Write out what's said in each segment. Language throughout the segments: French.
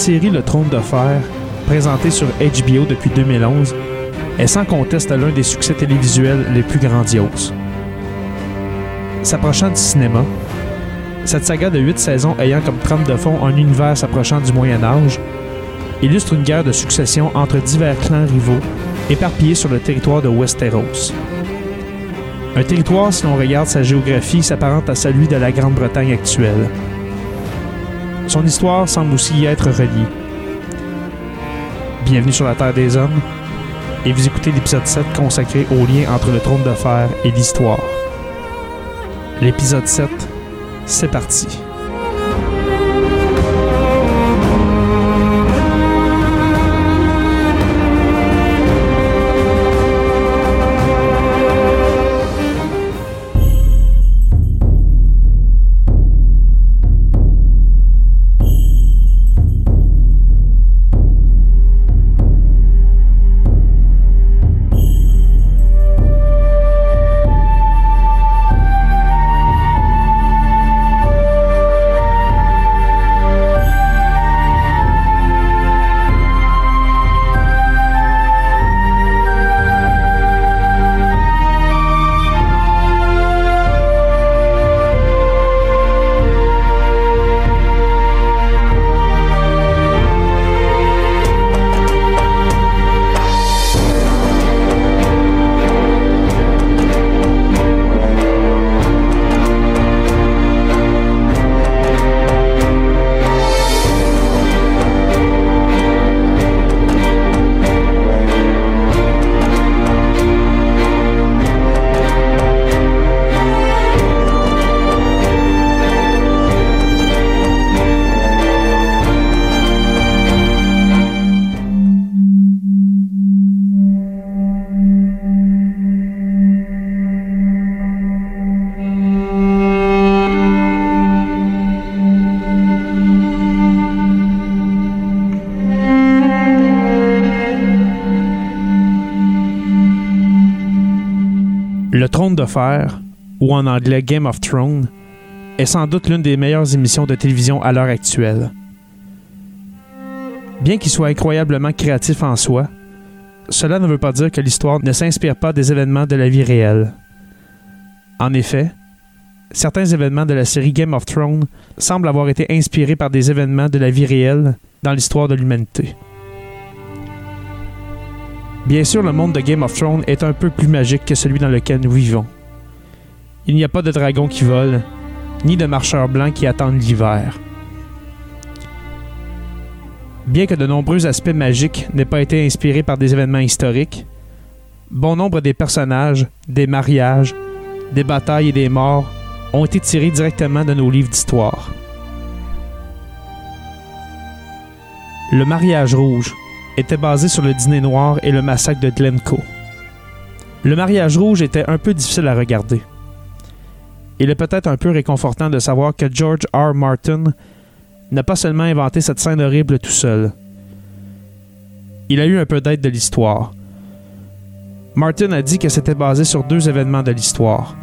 Série Le Trône de Fer, présentée sur HBO depuis 2011, est sans conteste l'un des succès télévisuels les plus grandioses. S'approchant du cinéma, cette saga de 8 saisons ayant comme trame de fond un univers s'approchant du Moyen Âge, illustre une guerre de succession entre divers clans rivaux éparpillés sur le territoire de Westeros. Un territoire, si l'on regarde sa géographie, s'apparente à celui de la Grande-Bretagne actuelle. Son histoire semble aussi y être reliée. Bienvenue sur la Terre des Hommes, et vous écoutez l'épisode 7 consacré au lien entre le trône de fer et l'histoire. L'épisode 7, c'est parti. De Fer, ou en anglais Game of Thrones, est sans doute l'une des meilleures émissions de télévision à l'heure actuelle. Bien qu'il soit incroyablement créatif en soi, cela ne veut pas dire que l'histoire ne s'inspire pas des événements de la vie réelle. En effet, certains événements de la série Game of Thrones semblent avoir été inspirés par des événements de la vie réelle dans l'histoire de l'humanité. Bien sûr, le monde de Game of Thrones est un peu plus magique que celui dans lequel nous vivons. Il n'y a pas de dragons qui volent, ni de marcheurs blancs qui attendent l'hiver. Bien que de nombreux aspects magiques n'aient pas été inspirés par des événements historiques, bon nombre des personnages, des mariages, des batailles et des morts ont été tirés directement de nos livres d'histoire. Le mariage rouge était basé sur le dîner noir et le massacre de Glencoe. Le mariage rouge était un peu difficile à regarder. Il est peut-être un peu réconfortant de savoir que George R. Martin n'a pas seulement inventé cette scène horrible tout seul. Il a eu un peu d'aide de l'histoire. Martin a dit que c'était basé sur deux événements de l'histoire.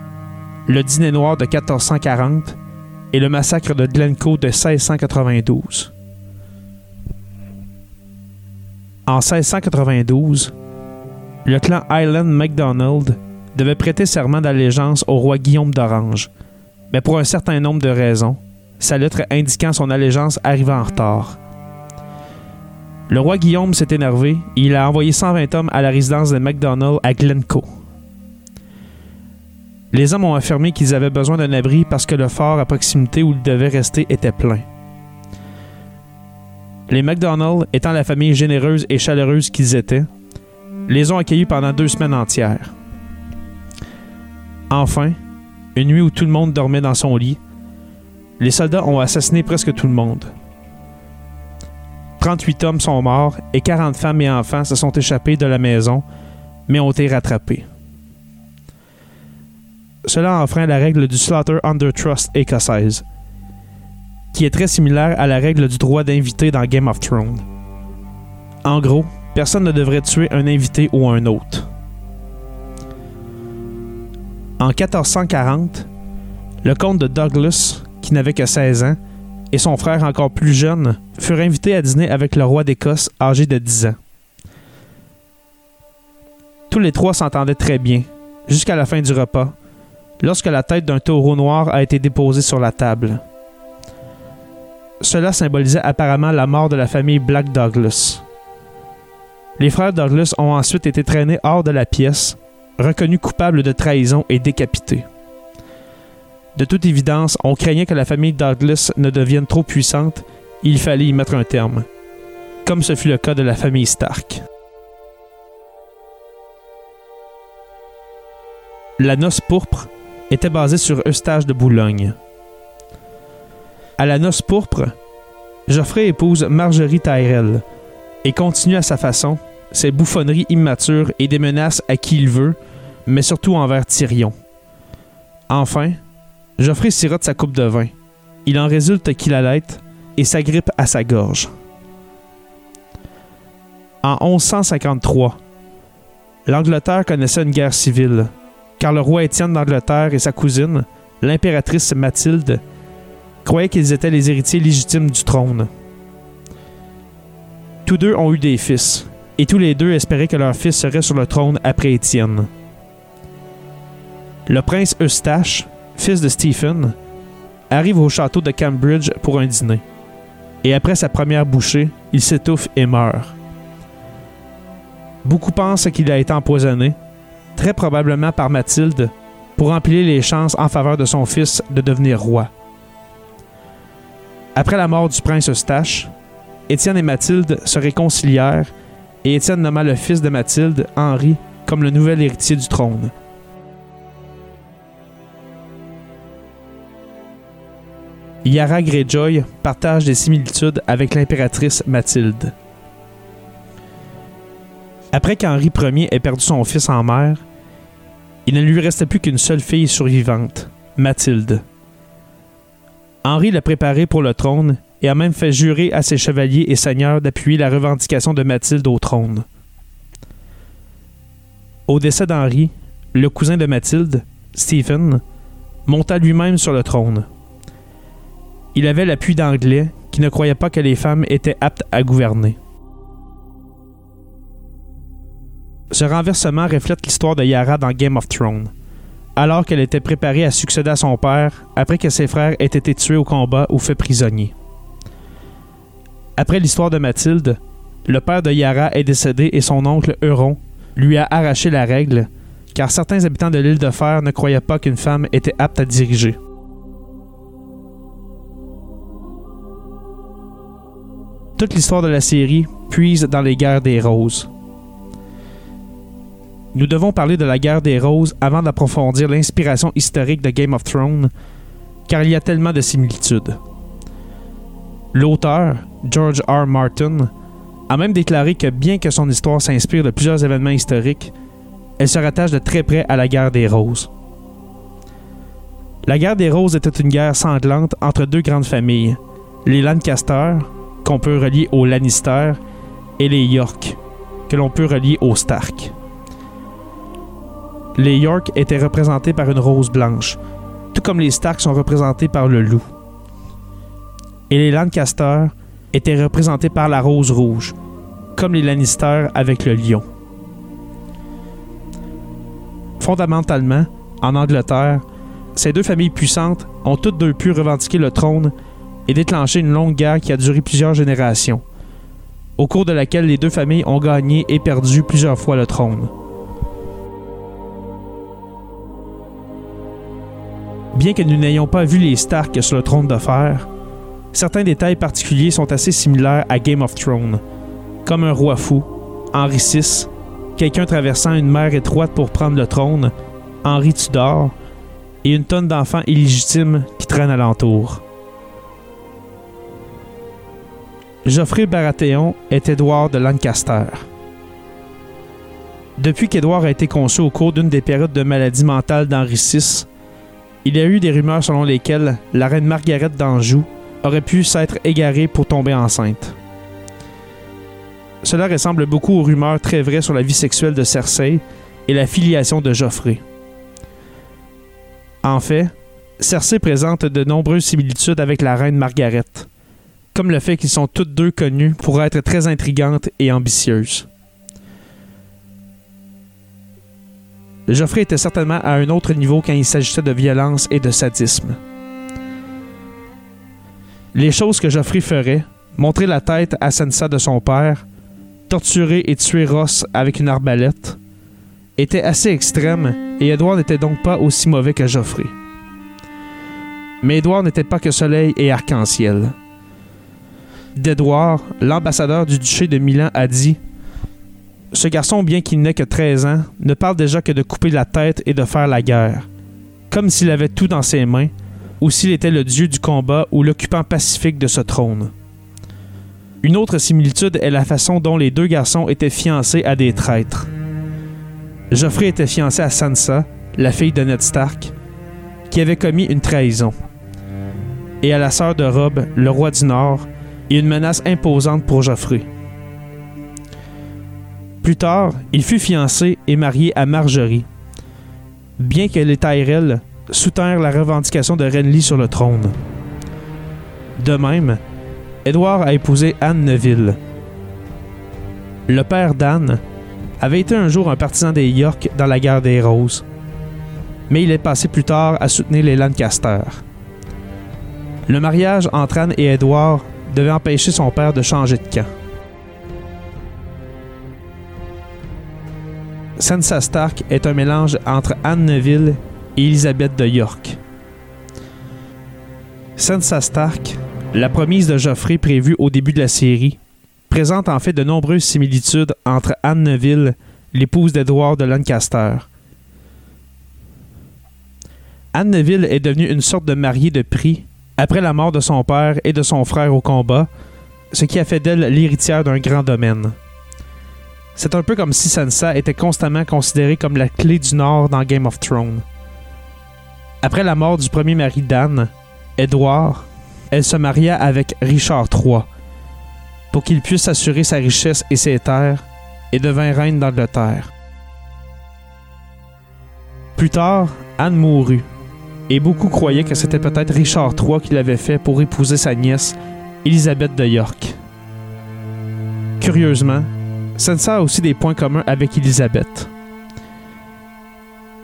Le dîner noir de 1440 et le massacre de Glencoe de 1692. En 1692, le clan Highland MacDonald devait prêter serment d'allégeance au roi Guillaume d'Orange, mais pour un certain nombre de raisons, sa lettre indiquant son allégeance arriva en retard. Le roi Guillaume s'est énervé et il a envoyé 120 hommes à la résidence de MacDonald à Glencoe. Les hommes ont affirmé qu'ils avaient besoin d'un abri parce que le fort à proximité où ils devaient rester était plein. Les McDonald, étant la famille généreuse et chaleureuse qu'ils étaient, les ont accueillis pendant deux semaines entières. Enfin, une nuit où tout le monde dormait dans son lit, les soldats ont assassiné presque tout le monde, 38 hommes sont morts et 40 femmes et enfants se sont échappés de la maison, mais ont été rattrapés. Cela enfreint la règle du Slaughter Under Trust écossaise, qui est très similaire à la règle du droit d'inviter dans Game of Thrones. En gros, personne ne devrait tuer un invité ou un hôte. En 1440, le comte de Douglas, qui n'avait que 16 ans, et son frère encore plus jeune furent invités à dîner avec le roi d'Écosse âgé de 10 ans. Tous les trois s'entendaient très bien, jusqu'à la fin du repas, lorsque la tête d'un taureau noir a été déposée sur la table. Cela symbolisait apparemment la mort de la famille Black Douglas. Les frères Douglas ont ensuite été traînés hors de la pièce, reconnus coupables de trahison et décapités. De toute évidence, on craignait que la famille Douglas ne devienne trop puissante il fallait y mettre un terme, comme ce fut le cas de la famille Stark. La noce pourpre était basée sur Eustache de Boulogne. À la noce pourpre, Geoffrey épouse Marjorie Tyrell et continue à sa façon ses bouffonneries immatures et des menaces à qui il veut, mais surtout envers Tyrion. Enfin, Geoffrey sirote sa coupe de vin. Il en résulte qu'il allait et s'agrippe à sa gorge. En 1153, l'Angleterre connaissait une guerre civile, car le roi Étienne d'Angleterre et sa cousine, l'impératrice Mathilde, croyaient qu'ils étaient les héritiers légitimes du trône. Tous deux ont eu des fils, et tous les deux espéraient que leur fils serait sur le trône après Étienne. Le prince Eustache, fils de Stephen, arrive au château de Cambridge pour un dîner. Et après sa première bouchée, il s'étouffe et meurt. Beaucoup pensent qu'il a été empoisonné, très probablement par Mathilde, pour empiler les chances en faveur de son fils de devenir roi. Après la mort du prince Eustache, Étienne et Mathilde se réconcilièrent et Étienne nomma le fils de Mathilde, Henri, comme le nouvel héritier du trône. Yara Greyjoy partage des similitudes avec l'impératrice Mathilde. Après qu'Henri Ier ait perdu son fils en mer, il ne lui restait plus qu'une seule fille survivante, Mathilde. Henri l'a préparée pour le trône et a même fait jurer à ses chevaliers et seigneurs d'appuyer la revendication de Mathilde au trône. Au décès d'Henri, le cousin de Mathilde, Stephen, monta lui-même sur le trône. Il avait l'appui d'Anglais qui ne croyaient pas que les femmes étaient aptes à gouverner. Ce renversement reflète l'histoire de Yara dans Game of Thrones, alors qu'elle était préparée à succéder à son père après que ses frères aient été tués au combat ou faits prisonniers. Après l'histoire de Mathilde, le père de Yara est décédé et son oncle Euron lui a arraché la règle, car certains habitants de l'île de Fer ne croyaient pas qu'une femme était apte à diriger. Toute l'histoire de la série puise dans les guerres des roses. Nous devons parler de la guerre des roses avant d'approfondir l'inspiration historique de Game of Thrones, car il y a tellement de similitudes. L'auteur, George R. Martin, a même déclaré que bien que son histoire s'inspire de plusieurs événements historiques, elle se rattache de très près à la guerre des roses. La guerre des roses était une guerre sanglante entre deux grandes familles, les Lancaster, qu'on peut relier aux Lannister, et les York, que l'on peut relier aux Stark. Les York étaient représentés par une rose blanche, tout comme les Stark sont représentés par le loup. Et les Lancaster étaient représentés par la rose rouge, comme les Lannister avec le lion. Fondamentalement, en Angleterre, ces deux familles puissantes ont toutes deux pu revendiquer le trône et déclencher une longue guerre qui a duré plusieurs générations, au cours de laquelle les deux familles ont gagné et perdu plusieurs fois le trône. Bien que nous n'ayons pas vu les Stark sur le trône de fer, certains détails particuliers sont assez similaires à Game of Thrones, comme un roi fou, Henri VI, quelqu'un traversant une mer étroite pour prendre le trône, Henri Tudor, et une tonne d'enfants illégitimes qui traînent alentour. Geoffrey Baratheon est Édouard de Lancaster. Depuis qu'Édouard a été conçu au cours d'une des périodes de maladie mentale d'Henri VI, il y a eu des rumeurs selon lesquelles la reine Margaret d'Anjou aurait pu s'être égarée pour tomber enceinte. Cela ressemble beaucoup aux rumeurs très vraies sur la vie sexuelle de Cersei et la filiation de Geoffrey. En fait, Cersei présente de nombreuses similitudes avec la reine Margaret, comme le fait qu'ils sont toutes deux connues pour être très intrigantes et ambitieuses. Geoffrey était certainement à un autre niveau quand il s'agissait de violence et de sadisme. Les choses que Geoffrey ferait, montrer la tête à Sansa de son père, torturer et tuer Ross avec une arbalète, étaient assez extrêmes et Edward n'était donc pas aussi mauvais que Geoffrey. Mais Edward n'était pas que soleil et arc-en-ciel. D'Edward, l'ambassadeur du duché de Milan a dit Ce garçon, bien qu'il n'ait que 13 ans, ne parle déjà que de couper la tête et de faire la guerre, comme s'il avait tout dans ses mains, ou s'il était le dieu du combat ou l'occupant pacifique de ce trône. Une autre similitude est la façon dont les deux garçons étaient fiancés à des traîtres. Geoffrey était fiancé à Sansa, la fille de Ned Stark, qui avait commis une trahison, et à la sœur de Rob, le roi du Nord, et une menace imposante pour Geoffrey. Plus tard, il fut fiancé et marié à Marjorie, bien que les Tyrell soutinrent la revendication de Renly sur le trône. De même, Édouard a épousé Anne Neville. Le père d'Anne avait été un jour un partisan des York dans la guerre des Roses, mais il est passé plus tard à soutenir les Lancaster. Le mariage entre Anne et Édouard devait empêcher son père de changer de camp. Sansa Stark est un mélange entre Anne Neville et Elisabeth de York. Sansa Stark, la promise de Geoffrey prévue au début de la série, présente en fait de nombreuses similitudes entre Anne Neville, l'épouse d'Edward de Lancaster. Anne Neville est devenue une sorte de mariée de prix après la mort de son père et de son frère au combat, ce qui a fait d'elle l'héritière d'un grand domaine. C'est un peu comme si Sansa était constamment considérée comme la clé du Nord dans Game of Thrones. Après la mort du premier mari d'Anne, Edward, elle se maria avec Richard III pour qu'il puisse assurer sa richesse et ses terres et devint reine d'Angleterre. Plus tard, Anne mourut et beaucoup croyaient que c'était peut-être Richard III qui l'avait fait pour épouser sa nièce, Élisabeth de York. Curieusement, Sansa a aussi des points communs avec Élisabeth.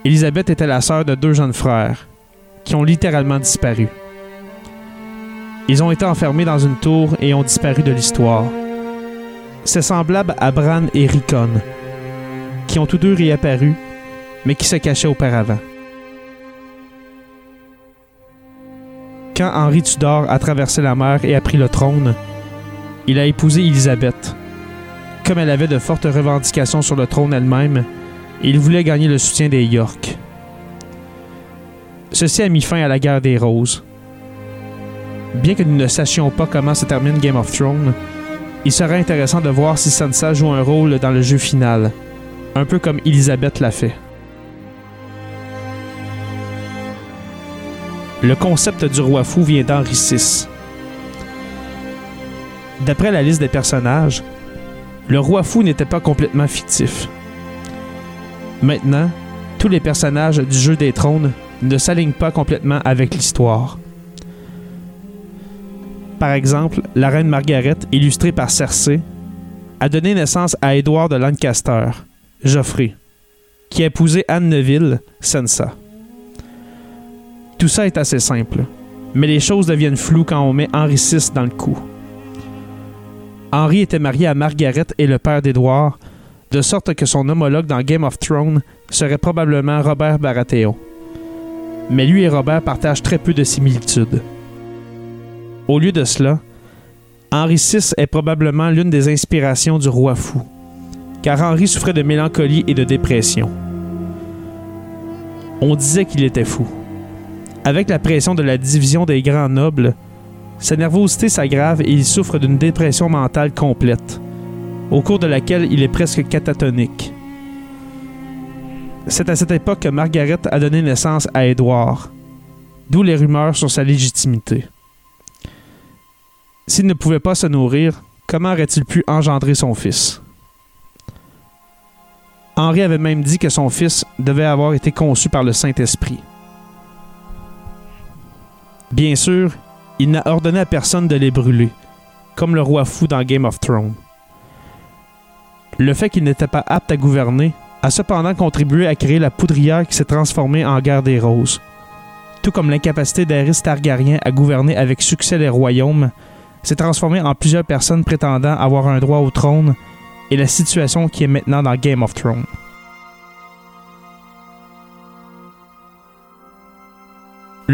Élisabeth était la sœur de deux jeunes frères, qui ont littéralement disparu. Ils ont été enfermés dans une tour et ont disparu de l'histoire. C'est semblable à Bran et Rickon, qui ont tous deux réapparu, mais qui se cachaient auparavant. Quand Henri Tudor a traversé la mer et a pris le trône, il a épousé Élisabeth. Comme elle avait de fortes revendications sur le trône elle-même, il voulait gagner le soutien des York. Ceci a mis fin à la guerre des Roses. Bien que nous ne sachions pas comment se termine Game of Thrones, il serait intéressant de voir si Sansa joue un rôle dans le jeu final, un peu comme Elisabeth l'a fait. Le concept du roi fou vient d'Henri VI. D'après la liste des personnages, le roi fou n'était pas complètement fictif. Maintenant, tous les personnages du jeu des trônes ne s'alignent pas complètement avec l'histoire. Par exemple, la reine Margaret, illustrée par Cersei, a donné naissance à Édouard de Lancaster, Geoffrey, qui a épousé Anne Neville, Sansa. Tout ça est assez simple, mais les choses deviennent floues quand on met Henri VI dans le coup. Henri était marié à Margaret et le père d'Édouard, de sorte que son homologue dans Game of Thrones serait probablement Robert Baratheon. Mais lui et Robert partagent très peu de similitudes. Au lieu de cela, Henri VI est probablement l'une des inspirations du roi fou, car Henri souffrait de mélancolie et de dépression. On disait qu'il était fou. Avec la pression de la division des grands nobles, Sa nervosité s'aggrave et il souffre d'une dépression mentale complète, au cours de laquelle il est presque catatonique. C'est à cette époque que Margaret a donné naissance à Édouard, d'où les rumeurs sur sa légitimité. S'il ne pouvait pas se nourrir, comment aurait-il pu engendrer son fils? Henri avait même dit que son fils devait avoir été conçu par le Saint-Esprit. Bien sûr, il n'a ordonné à personne de les brûler, comme le roi fou dans Game of Thrones. Le fait qu'il n'était pas apte à gouverner a cependant contribué à créer la poudrière qui s'est transformée en guerre des roses. Tout comme l'incapacité d'Aerys Targaryen à gouverner avec succès les royaumes s'est transformée en plusieurs personnes prétendant avoir un droit au trône et la situation qui est maintenant dans Game of Thrones.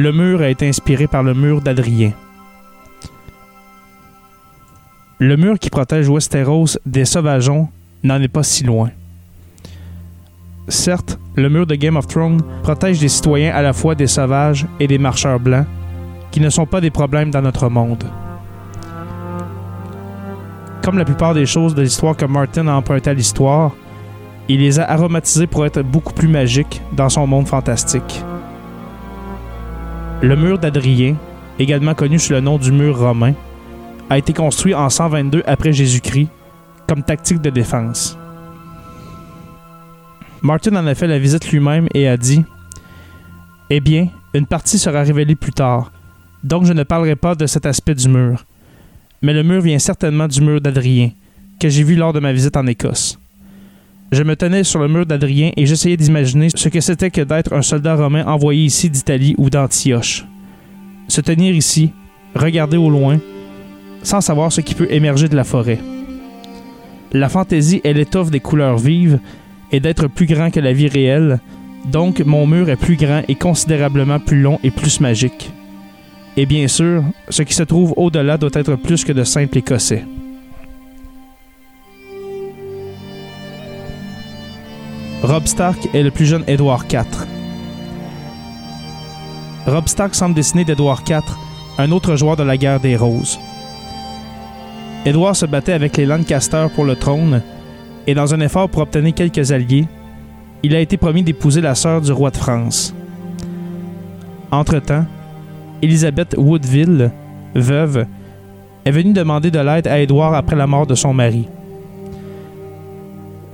Le mur a été inspiré par le mur d'Adrien. Le mur qui protège Westeros des sauvageons n'en est pas si loin. Certes, le mur de Game of Thrones protège les citoyens à la fois des sauvages et des marcheurs blancs, qui ne sont pas des problèmes dans notre monde. Comme la plupart des choses de l'histoire que Martin a empruntées à l'histoire, il les a aromatisées pour être beaucoup plus magiques dans son monde fantastique. Le mur d'Adrien, également connu sous le nom du mur romain, a été construit en 122 après Jésus-Christ comme tactique de défense. Martin en a fait la visite lui-même et a dit Eh bien, une partie sera révélée plus tard, donc je ne parlerai pas de cet aspect du mur. Mais le mur vient certainement du mur d'Adrien, que j'ai vu lors de ma visite en Écosse. Je me tenais sur le mur d'Adrien et j'essayais d'imaginer ce que c'était que d'être un soldat romain envoyé ici d'Italie ou d'Antioche. Se tenir ici, regarder au loin, sans savoir ce qui peut émerger de la forêt. La fantaisie est l'étoffe des couleurs vives et d'être plus grand que la vie réelle, donc mon mur est plus grand et considérablement plus long et plus magique. Et bien sûr, ce qui se trouve au-delà doit être plus que de simples Écossais. Rob Stark est le plus jeune Édouard IV. Rob Stark semble dessiner d'Édouard IV, un autre joueur de la guerre des Roses. Édouard se battait avec les Lancaster pour le trône, et dans un effort pour obtenir quelques alliés, il a été promis d'épouser la sœur du roi de France. Entre-temps, Elizabeth Woodville, veuve, est venue demander de l'aide à Édouard après la mort de son mari.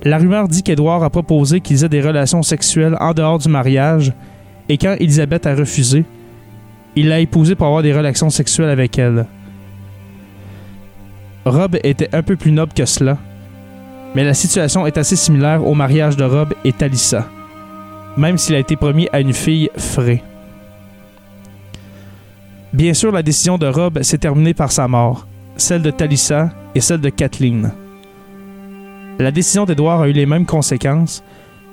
La rumeur dit qu'Édouard a proposé qu'ils aient des relations sexuelles en dehors du mariage, et quand Elisabeth a refusé, il l'a épousée pour avoir des relations sexuelles avec elle. Rob était un peu plus noble que cela, mais la situation est assez similaire au mariage de Rob et Talissa, même s'il a été promis à une fille Frey. Bien sûr, la décision de Rob s'est terminée par sa mort, celle de Talissa et celle de Kathleen. La décision d'Édouard a eu les mêmes conséquences,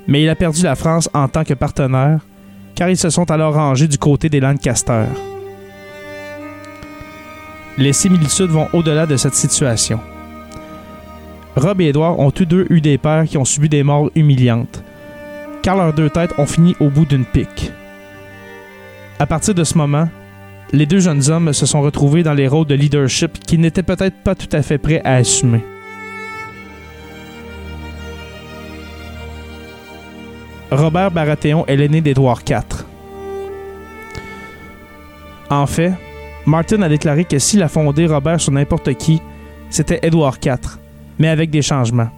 mais il a perdu la France en tant que partenaire, car ils se sont alors rangés du côté des Lancaster. Les similitudes vont au-delà de cette situation. Rob et Édouard ont tous deux eu des pères qui ont subi des morts humiliantes, car leurs deux têtes ont fini au bout d'une pique. À partir de ce moment, les deux jeunes hommes se sont retrouvés dans les rôles de leadership qu'ils n'étaient peut-être pas tout à fait prêts à assumer. Robert Baratheon est l'aîné d'Édouard IV. En fait, Martin a déclaré que s'il a fondé Robert sur n'importe qui, c'était Édouard IV, mais avec des changements.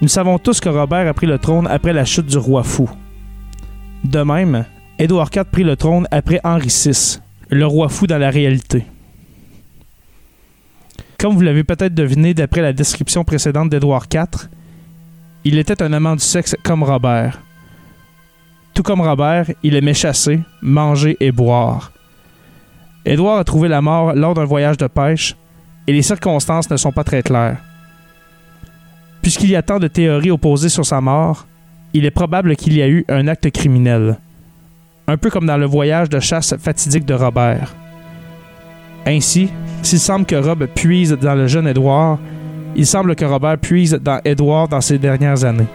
Nous savons tous que Robert a pris le trône après la chute du roi fou. De même, Édouard IV prit le trône après Henri VI, le roi fou dans la réalité. Comme vous l'avez peut-être deviné d'après la description précédente d'Édouard IV, il était un amant du sexe comme Robert. Tout comme Robert, il aimait chasser, manger et boire. Édouard a trouvé la mort lors d'un voyage de pêche et les circonstances ne sont pas très claires. Puisqu'il y a tant de théories opposées sur sa mort, il est probable qu'il y a eu un acte criminel. Un peu comme dans le voyage de chasse fatidique de Robert. Ainsi, s'il semble que Rob puise dans le jeune Édouard, il semble que Robert puise dans Édouard dans ses dernières années.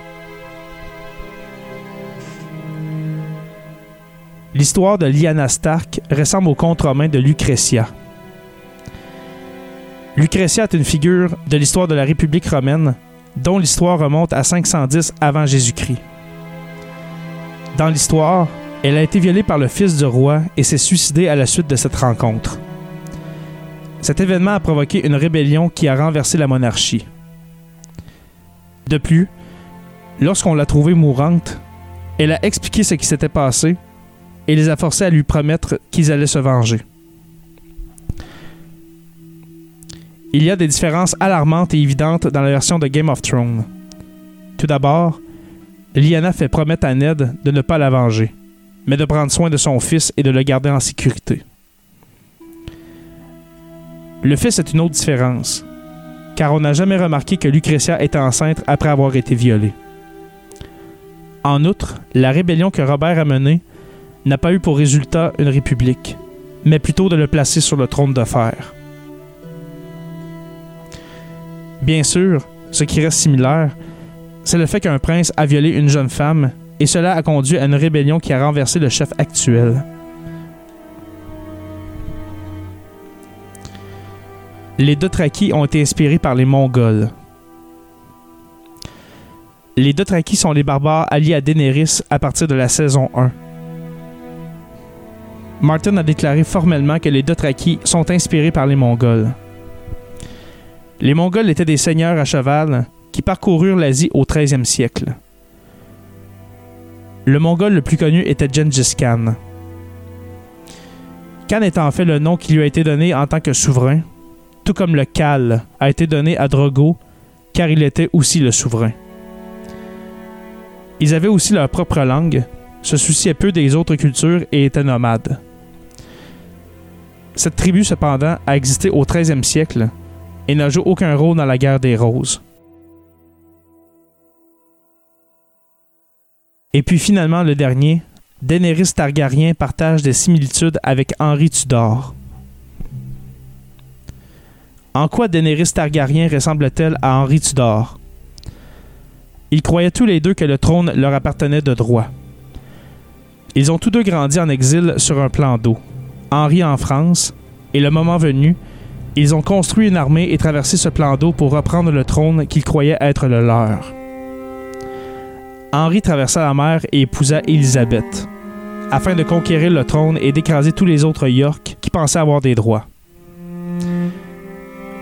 L'histoire de Lyanna Stark ressemble au conte romain de Lucretia. Lucretia est une figure de l'histoire de la République romaine dont l'histoire remonte à 510 avant Jésus-Christ. Dans l'histoire, elle a été violée par le fils du roi et s'est suicidée à la suite de cette rencontre. Cet événement a provoqué une rébellion qui a renversé la monarchie. De plus, lorsqu'on l'a trouvée mourante, elle a expliqué ce qui s'était passé et les a forcés à lui promettre qu'ils allaient se venger. Il y a des différences alarmantes et évidentes dans la version de Game of Thrones. Tout d'abord, Lyanna fait promettre à Ned de ne pas la venger, mais de prendre soin de son fils et de le garder en sécurité. Le fils est une autre différence, car on n'a jamais remarqué que Lucretia était enceinte après avoir été violée. En outre, la rébellion que Robert a menée n'a pas eu pour résultat une république, mais plutôt de le placer sur le trône de fer. Bien sûr, ce qui reste similaire, c'est le fait qu'un prince a violé une jeune femme, et cela a conduit à une rébellion qui a renversé le chef actuel. Les Dothraki ont été inspirés par les Mongols. Les Dothraki sont les barbares alliés à Daenerys à partir de la saison 1. Martin a déclaré formellement que les Dothraki sont inspirés par les Mongols. Les Mongols étaient des seigneurs à cheval qui parcoururent l'Asie au 13e siècle. Le Mongol le plus connu était Gengis Khan. Khan est en fait le nom qui lui a été donné en tant que souverain, tout comme le Kal a été donné à Drogo, car il était aussi le souverain. Ils avaient aussi leur propre langue, se souciaient peu des autres cultures et étaient nomades. Cette tribu, cependant, a existé au 13e siècle et n'a joué aucun rôle dans la guerre des Roses. Et puis finalement, le dernier, Daenerys Targaryen partage des similitudes avec Henri Tudor. En quoi Daenerys Targaryen ressemble-t-elle à Henri Tudor? Ils croyaient tous les deux que le trône leur appartenait de droit. Ils ont tous deux grandi en exil sur un plan d'eau. Henri en France, et le moment venu, ils ont construit une armée et traversé ce plan d'eau pour reprendre le trône qu'ils croyaient être le leur. Henri traversa la mer et épousa Élisabeth, afin de conquérir le trône et d'écraser tous les autres York qui pensaient avoir des droits.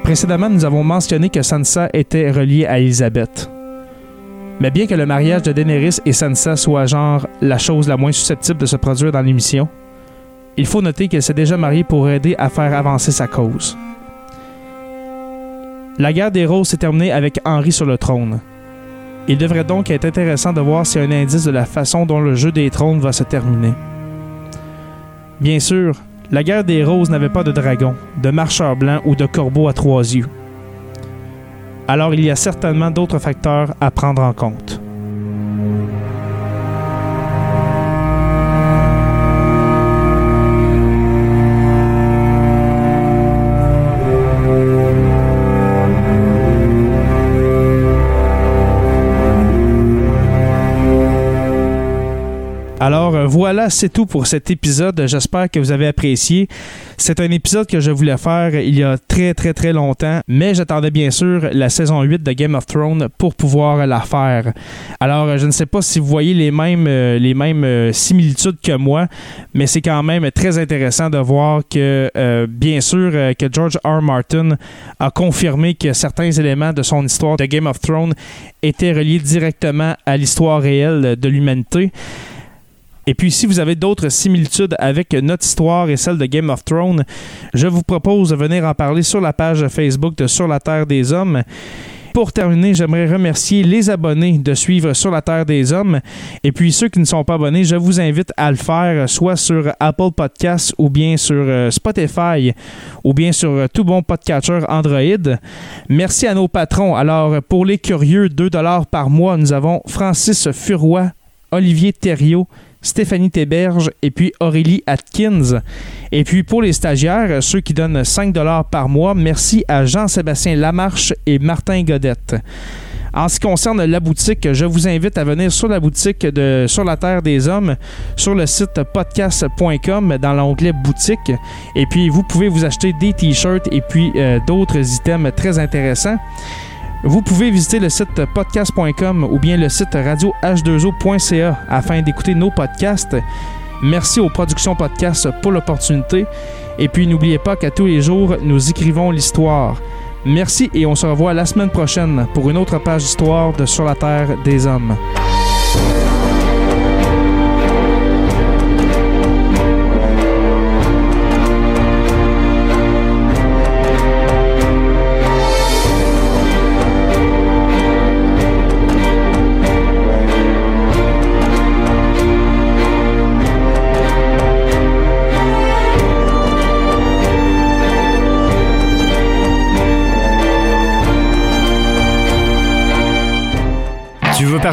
Précédemment, nous avons mentionné que Sansa était reliée à Élisabeth. Mais bien que le mariage de Daenerys et Sansa soit genre la chose la moins susceptible de se produire dans l'émission, il faut noter qu'elle s'est déjà mariée pour aider à faire avancer sa cause. La guerre des Roses s'est terminée avec Henri sur le trône. Il devrait donc être intéressant de voir si un indice de la façon dont le jeu des trônes va se terminer. Bien sûr, la guerre des Roses n'avait pas de dragon, de marcheur blanc ou de corbeau à trois yeux. Alors il y a certainement d'autres facteurs à prendre en compte. Voilà, c'est tout pour cet épisode. J'espère que vous avez apprécié. C'est un épisode que je voulais faire il y a très très très longtemps, mais j'attendais bien sûr la saison 8 de Game of Thrones pour pouvoir la faire. Alors euh, je ne sais pas si vous voyez les mêmes, euh, les mêmes similitudes que moi, mais c'est quand même très intéressant de voir que bien sûr que George R. Martin a confirmé que certains éléments de son histoire de Game of Thrones étaient reliés directement à l'histoire réelle de l'humanité. Et puis, si vous avez d'autres similitudes avec notre histoire et celle de Game of Thrones, je vous propose de venir en parler sur la page Facebook de Sur la Terre des Hommes. Pour terminer, j'aimerais remercier les abonnés de suivre Sur la Terre des Hommes. Et puis ceux qui ne sont pas abonnés, je vous invite à le faire soit sur Apple Podcasts ou bien sur euh, Spotify ou bien sur euh, tout bon podcatcher Android. Merci à nos patrons. Alors, pour les curieux, 2 par mois, nous avons Francis Furoy, Olivier Thériault, Stéphanie Théberge et puis Aurélie Atkins. Et puis pour les stagiaires, ceux qui donnent 5 par mois, merci à Jean-Sébastien Lamarche et Martin Godette. En ce qui concerne la boutique, je vous invite à venir sur la boutique de Sur la Terre des Hommes, sur le site podcast.com dans l'onglet boutique. Et puis, vous pouvez vous acheter des t-shirts et puis euh, d'autres items très intéressants. Vous pouvez visiter le site podcast.com ou bien le site radioh2o.ca afin d'écouter nos podcasts. Merci aux productions podcast pour l'opportunité. Et puis n'oubliez pas qu'à tous les jours, nous écrivons l'histoire. Merci et on se revoit la semaine prochaine pour une autre page d'histoire de Sur la Terre des Hommes.